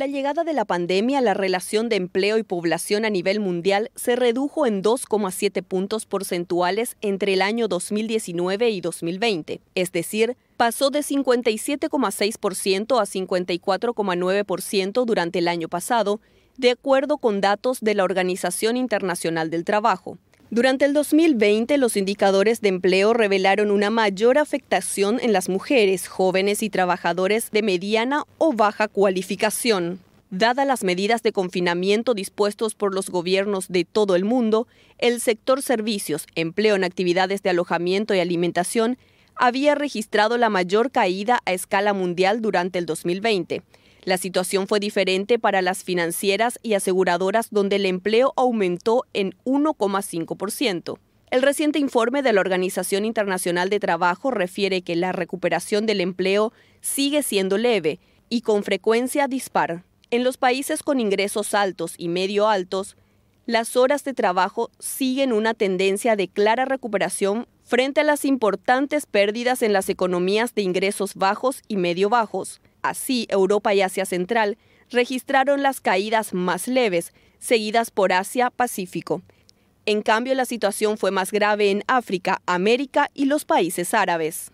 La llegada de la pandemia, la relación de empleo y población a nivel mundial se redujo en 2,7 puntos porcentuales entre el año 2019 y 2020, es decir, pasó de 57,6% a 54,9% durante el año pasado, de acuerdo con datos de la Organización Internacional del Trabajo. Durante el 2020, los indicadores de empleo revelaron una mayor afectación en las mujeres, jóvenes y trabajadores de mediana o baja cualificación. Dadas las medidas de confinamiento dispuestos por los gobiernos de todo el mundo, el sector servicios, empleo en actividades de alojamiento y alimentación había registrado la mayor caída a escala mundial durante el 2020 la situación fue diferente para las financieras y aseguradoras donde el empleo aumentó en 1,5%. El reciente informe de la Organización Internacional de Trabajo refiere que la recuperación del empleo sigue siendo leve y con frecuencia dispar. En los países con ingresos altos y medio altos, las horas de trabajo siguen una tendencia de clara recuperación frente a las importantes pérdidas en las economías de ingresos bajos y medio bajos. Así, Europa y Asia Central registraron las caídas más leves, seguidas por Asia-Pacífico. En cambio, la situación fue más grave en África, América y los países árabes.